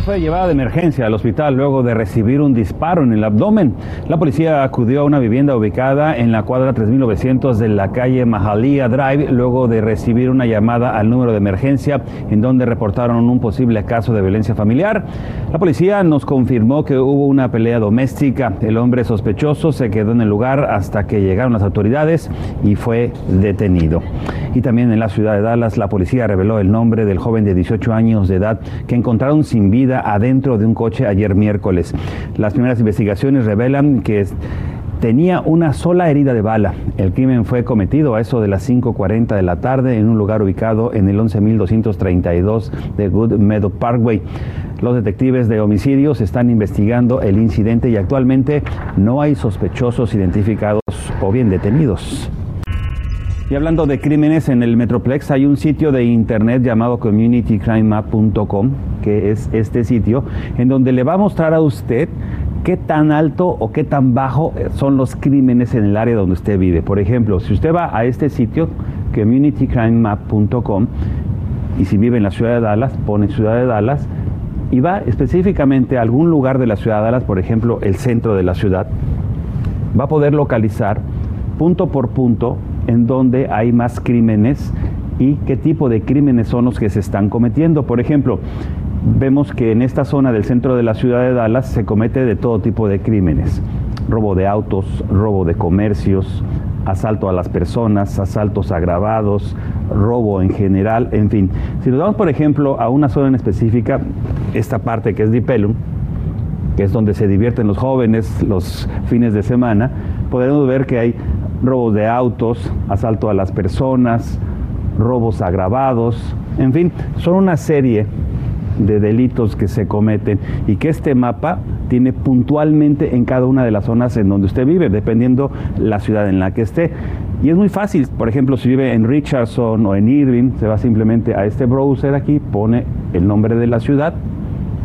fue llevada de emergencia al hospital luego de recibir un disparo en el abdomen. La policía acudió a una vivienda ubicada en la cuadra 3900 de la calle Mahalia Drive luego de recibir una llamada al número de emergencia en donde reportaron un posible caso de violencia familiar. La policía nos confirmó que hubo una pelea doméstica. El hombre sospechoso se quedó en el lugar hasta que llegaron las autoridades y fue detenido. Y también en la ciudad de Dallas la policía reveló el nombre del joven de 18 años de edad que encontraron sin vida adentro de un coche ayer miércoles. Las primeras investigaciones revelan que tenía una sola herida de bala. El crimen fue cometido a eso de las 5.40 de la tarde en un lugar ubicado en el 11.232 de Good Meadow Parkway. Los detectives de homicidios están investigando el incidente y actualmente no hay sospechosos identificados o bien detenidos. Y hablando de crímenes en el Metroplex, hay un sitio de internet llamado communitycrimemap.com, que es este sitio, en donde le va a mostrar a usted qué tan alto o qué tan bajo son los crímenes en el área donde usted vive. Por ejemplo, si usted va a este sitio, communitycrimemap.com, y si vive en la ciudad de Dallas, pone ciudad de Dallas, y va específicamente a algún lugar de la ciudad de Dallas, por ejemplo, el centro de la ciudad, va a poder localizar punto por punto en donde hay más crímenes y qué tipo de crímenes son los que se están cometiendo. Por ejemplo, vemos que en esta zona del centro de la ciudad de Dallas se comete de todo tipo de crímenes. Robo de autos, robo de comercios, asalto a las personas, asaltos agravados, robo en general, en fin. Si nos vamos, por ejemplo, a una zona en específica, esta parte que es Dipelum, que es donde se divierten los jóvenes los fines de semana, podemos ver que hay robos de autos, asalto a las personas, robos agravados, en fin, son una serie de delitos que se cometen y que este mapa tiene puntualmente en cada una de las zonas en donde usted vive, dependiendo la ciudad en la que esté. Y es muy fácil, por ejemplo, si vive en Richardson o en Irving, se va simplemente a este browser aquí, pone el nombre de la ciudad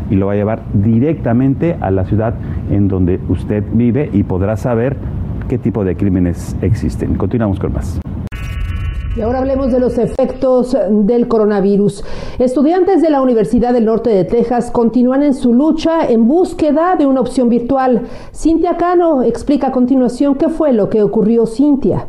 y lo va a llevar directamente a la ciudad en donde usted vive y podrá saber qué tipo de crímenes existen. Continuamos con más. Y ahora hablemos de los efectos del coronavirus. Estudiantes de la Universidad del Norte de Texas continúan en su lucha en búsqueda de una opción virtual. Cintia Cano explica a continuación qué fue lo que ocurrió, Cintia.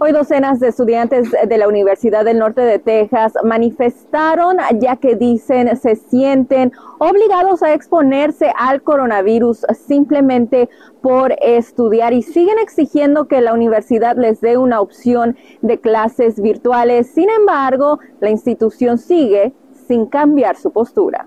Hoy docenas de estudiantes de la Universidad del Norte de Texas manifestaron ya que dicen se sienten obligados a exponerse al coronavirus simplemente por estudiar y siguen exigiendo que la universidad les dé una opción de clases virtuales. Sin embargo, la institución sigue sin cambiar su postura.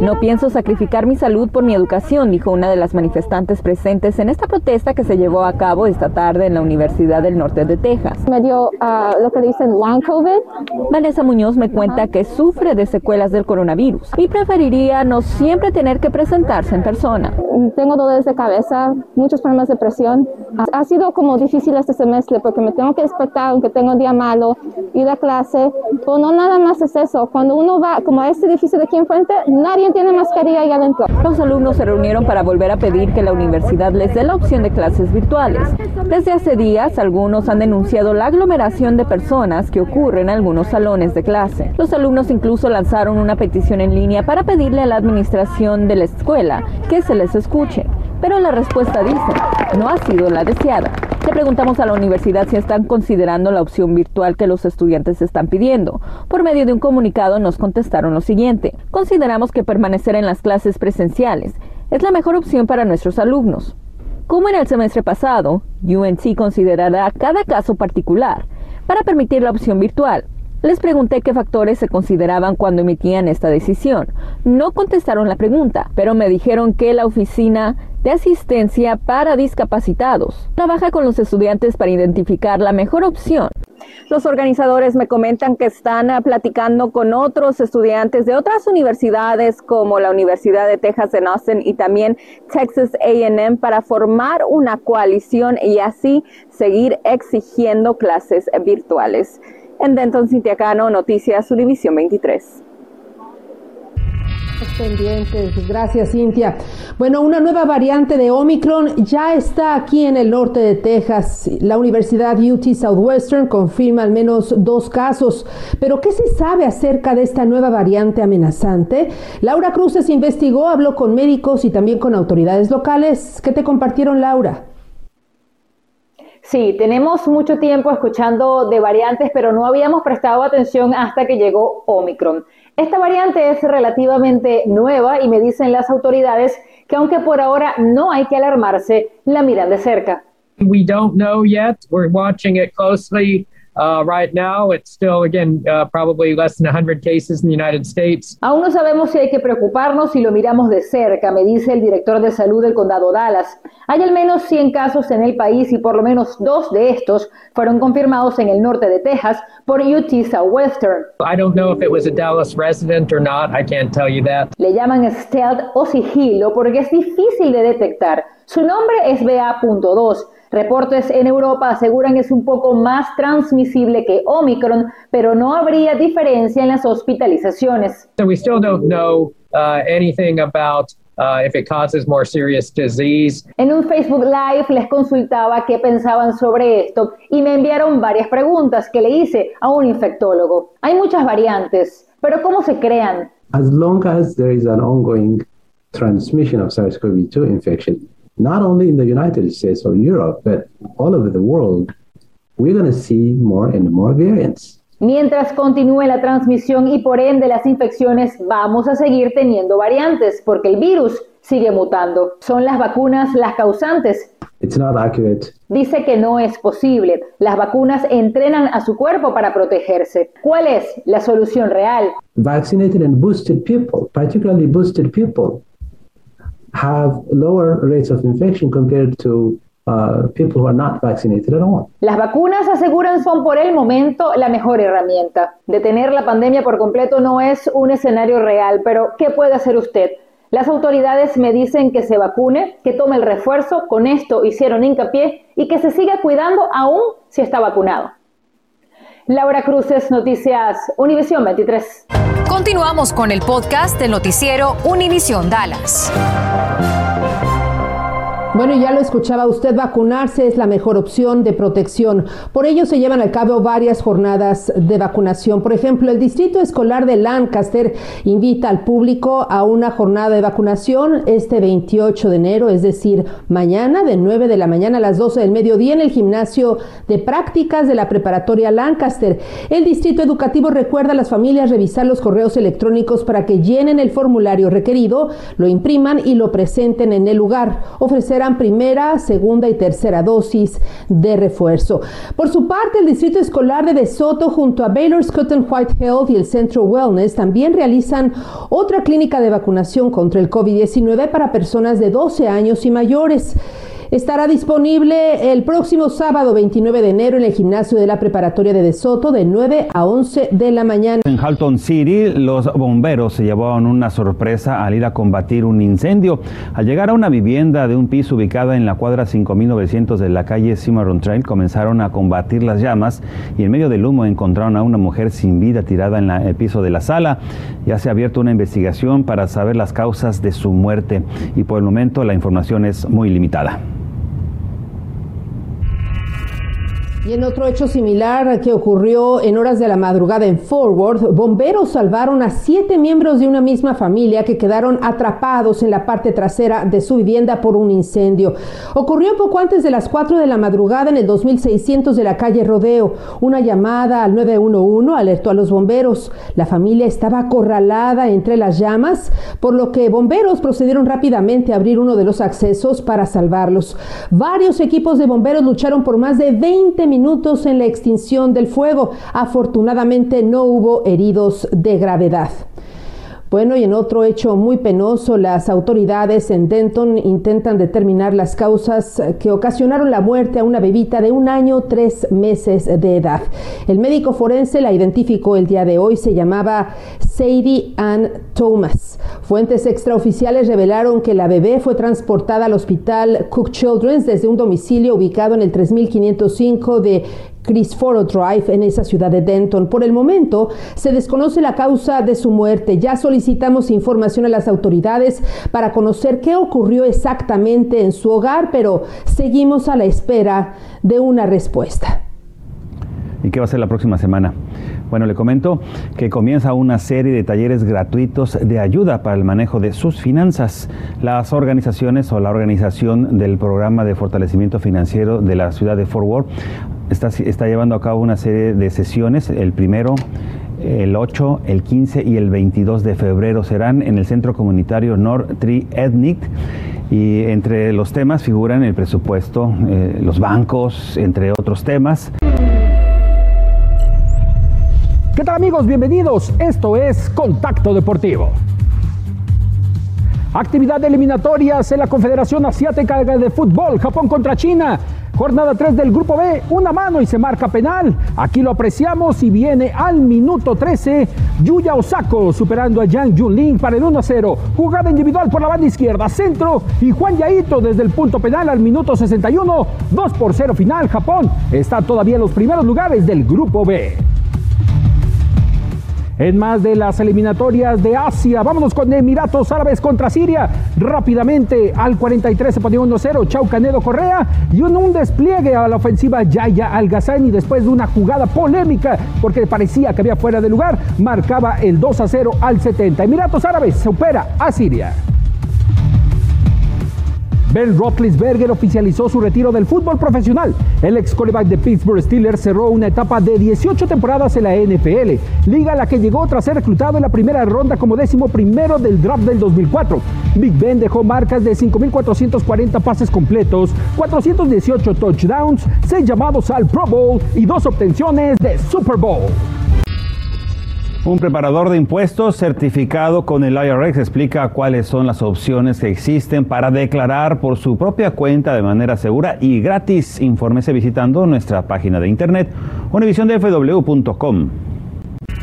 No pienso sacrificar mi salud por mi educación, dijo una de las manifestantes presentes en esta protesta que se llevó a cabo esta tarde en la Universidad del Norte de Texas. Me dio ah, lo que dicen long COVID. Vanessa Muñoz me cuenta que sufre de secuelas del coronavirus y preferiría no siempre tener que presentarse en persona. Tengo dolores de cabeza, muchos problemas de presión. Ha sido como difícil este semestre porque me tengo que despertar aunque tengo un día malo, ir a clase, pero no nada más es eso. Cuando uno va como a este edificio de aquí enfrente, nadie tiene mascarilla ahí adentro. Los alumnos se reunieron para volver a pedir que la universidad les dé la opción de clases virtuales. Desde hace días, algunos han denunciado la aglomeración de personas que ocurre en algunos salones de clase. Los alumnos incluso lanzaron una petición en línea para pedirle a la administración de la escuela que se les escuche. Pero la respuesta dice, no ha sido la deseada. Le preguntamos a la universidad si están considerando la opción virtual que los estudiantes están pidiendo. Por medio de un comunicado nos contestaron lo siguiente. Consideramos que permanecer en las clases presenciales es la mejor opción para nuestros alumnos. Como en el semestre pasado, UNC considerará cada caso particular para permitir la opción virtual. Les pregunté qué factores se consideraban cuando emitían esta decisión. No contestaron la pregunta, pero me dijeron que la oficina de asistencia para discapacitados. Trabaja con los estudiantes para identificar la mejor opción. Los organizadores me comentan que están ah, platicando con otros estudiantes de otras universidades como la Universidad de Texas en Austin y también Texas AM para formar una coalición y así seguir exigiendo clases virtuales. En Denton, Cintia Cano, Noticias Univisión 23. Pendientes. Gracias, Cintia. Bueno, una nueva variante de Omicron ya está aquí en el norte de Texas. La Universidad UT Southwestern confirma al menos dos casos. Pero, ¿qué se sabe acerca de esta nueva variante amenazante? Laura Cruces investigó, habló con médicos y también con autoridades locales. ¿Qué te compartieron, Laura? Sí, tenemos mucho tiempo escuchando de variantes, pero no habíamos prestado atención hasta que llegó Omicron. Esta variante es relativamente nueva y me dicen las autoridades que aunque por ahora no hay que alarmarse, la miran de cerca. We don't know yet. We're watching it closely. Uh, right now, it's still, again, uh, probably less than 100 cases in the United States. Aún no sabemos si hay que preocuparnos si lo miramos de cerca, me dice el director de salud del condado Dallas. Hay al menos 100 casos en el país y por lo menos dos de estos fueron confirmados en el norte de Texas por UT Southwestern. I don't know if it was a Dallas resident or not. I can't tell you that. Le llaman stealth o sigilo porque es difícil de detectar. Su nombre es BA.2 Reportes en Europa aseguran es un poco más transmisible que Omicron, pero no habría diferencia en las hospitalizaciones. So we still don't know uh, anything about uh, if it causes more serious disease. En un Facebook Live les consultaba qué pensaban sobre esto y me enviaron varias preguntas que le hice a un infectólogo. Hay muchas variantes, pero ¿cómo se crean? As long as there is an ongoing transmission of SARS-CoV-2 infection, not only in the United States or Europe, but all over the world, we're going to see more and more variants. Mientras continúe la transmisión y por ende las infecciones, vamos a seguir teniendo variantes porque el virus sigue mutando. ¿Son las vacunas las causantes? It's not accurate. Dice que no es posible. Las vacunas entrenan a su cuerpo para protegerse. ¿Cuál es la solución real? Vaccinated and boosted people, particularly boosted people, have lower rates of infection compared to uh, people who are not vaccinated at all. Las vacunas aseguran son por el momento la mejor herramienta. Detener la pandemia por completo no es un escenario real, pero ¿qué puede hacer usted? Las autoridades me dicen que se vacune, que tome el refuerzo, con esto hicieron hincapié, y que se siga cuidando aún si está vacunado. Laura Cruces, Noticias Univisión 23. Continuamos con el podcast del noticiero Univisión Dallas. Bueno, ya lo escuchaba usted, vacunarse es la mejor opción de protección. Por ello se llevan a cabo varias jornadas de vacunación. Por ejemplo, el Distrito Escolar de Lancaster invita al público a una jornada de vacunación este 28 de enero, es decir, mañana de 9 de la mañana a las 12 del mediodía en el gimnasio de prácticas de la preparatoria Lancaster. El Distrito Educativo recuerda a las familias revisar los correos electrónicos para que llenen el formulario requerido, lo impriman y lo presenten en el lugar. Ofrecer primera, segunda y tercera dosis de refuerzo. Por su parte, el Distrito Escolar de DeSoto junto a Baylor Scott White Health y el Centro Wellness también realizan otra clínica de vacunación contra el COVID-19 para personas de 12 años y mayores. Estará disponible el próximo sábado 29 de enero en el gimnasio de la preparatoria de DeSoto de 9 a 11 de la mañana. En Halton City, los bomberos se llevaron una sorpresa al ir a combatir un incendio. Al llegar a una vivienda de un piso ubicada en la cuadra 5900 de la calle Cimarron Trail, comenzaron a combatir las llamas y en medio del humo encontraron a una mujer sin vida tirada en el piso de la sala. Ya se ha abierto una investigación para saber las causas de su muerte y por el momento la información es muy limitada. Y en otro hecho similar que ocurrió en horas de la madrugada en Forward, bomberos salvaron a siete miembros de una misma familia que quedaron atrapados en la parte trasera de su vivienda por un incendio. Ocurrió poco antes de las 4 de la madrugada en el 2600 de la calle Rodeo. Una llamada al 911 alertó a los bomberos. La familia estaba acorralada entre las llamas, por lo que bomberos procedieron rápidamente a abrir uno de los accesos para salvarlos. Varios equipos de bomberos lucharon por más de 20 minutos minutos en la extinción del fuego. Afortunadamente no hubo heridos de gravedad. Bueno, y en otro hecho muy penoso, las autoridades en Denton intentan determinar las causas que ocasionaron la muerte a una bebita de un año, tres meses de edad. El médico forense la identificó el día de hoy, se llamaba Sadie Ann Thomas. Fuentes extraoficiales revelaron que la bebé fue transportada al hospital Cook Children's desde un domicilio ubicado en el 3505 de Foro Drive en esa ciudad de Denton. Por el momento se desconoce la causa de su muerte. Ya solicitamos información a las autoridades para conocer qué ocurrió exactamente en su hogar, pero seguimos a la espera de una respuesta. ¿Y qué va a ser la próxima semana? Bueno, le comento que comienza una serie de talleres gratuitos de ayuda para el manejo de sus finanzas. Las organizaciones o la organización del programa de fortalecimiento financiero de la ciudad de Fort Worth está, está llevando a cabo una serie de sesiones. El primero el 8, el 15 y el 22 de febrero serán en el Centro Comunitario North Tree Ethnic y entre los temas figuran el presupuesto, eh, los bancos, entre otros temas. ¿Qué tal amigos? Bienvenidos. Esto es Contacto Deportivo. Actividad eliminatorias en la Confederación Asiática de Fútbol, Japón contra China. Jornada 3 del Grupo B, una mano y se marca penal. Aquí lo apreciamos y viene al minuto 13 Yuya Osako superando a Yang Junlin para el 1-0. Jugada individual por la banda izquierda, centro y Juan Yaito desde el punto penal al minuto 61. 2 por 0 final. Japón está todavía en los primeros lugares del Grupo B en más de las eliminatorias de Asia. Vámonos con Emiratos Árabes contra Siria. Rápidamente al 43 se ponía 1-0 Chau Canedo Correa y un, un, despliegue a la ofensiva Yaya Al y después de una jugada polémica porque parecía que había fuera de lugar, marcaba el 2-0 al 70. Emiratos Árabes supera a Siria. Ben Roethlisberger oficializó su retiro del fútbol profesional. El ex quarterback de Pittsburgh Steelers cerró una etapa de 18 temporadas en la NFL, liga a la que llegó tras ser reclutado en la primera ronda como décimo primero del draft del 2004. Big Ben dejó marcas de 5.440 pases completos, 418 touchdowns, 6 llamados al Pro Bowl y dos obtenciones de Super Bowl. Un preparador de impuestos certificado con el IRS explica cuáles son las opciones que existen para declarar por su propia cuenta de manera segura y gratis. Infórmese visitando nuestra página de internet univisiondfw.com.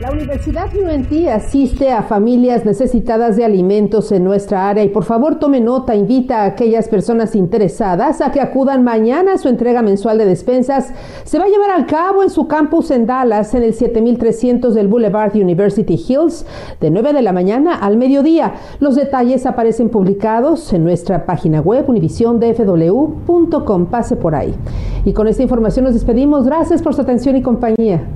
La Universidad UNT asiste a familias necesitadas de alimentos en nuestra área y por favor tome nota, invita a aquellas personas interesadas a que acudan mañana a su entrega mensual de despensas. Se va a llevar a cabo en su campus en Dallas, en el 7300 del Boulevard University Hills, de 9 de la mañana al mediodía. Los detalles aparecen publicados en nuestra página web univisiondfw.com. Pase por ahí. Y con esta información nos despedimos. Gracias por su atención y compañía.